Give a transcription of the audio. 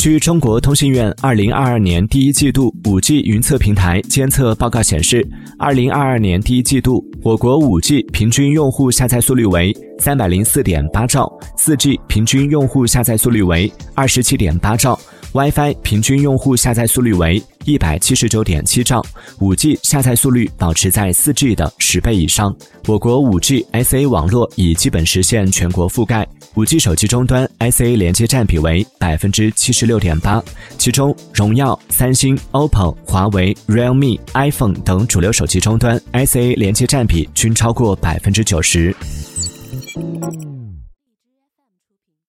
据中国通信院二零二二年第一季度五 G 云测平台监测报告显示，二零二二年第一季度，我国五 G 平均用户下载速率为三百零四点八兆，四 G 平均用户下载速率为二十七点八兆。WiFi 平均用户下载速率为一百七十九点七兆，5G 下载速率保持在 4G 的十倍以上。我国 5G SA 网络已基本实现全国覆盖，5G 手机终端 SA 连接占比为百分之七十六点八，其中荣耀、三星、OPPO、华为、Realme、iPhone 等主流手机终端 SA 连接占比均超过百分之九十。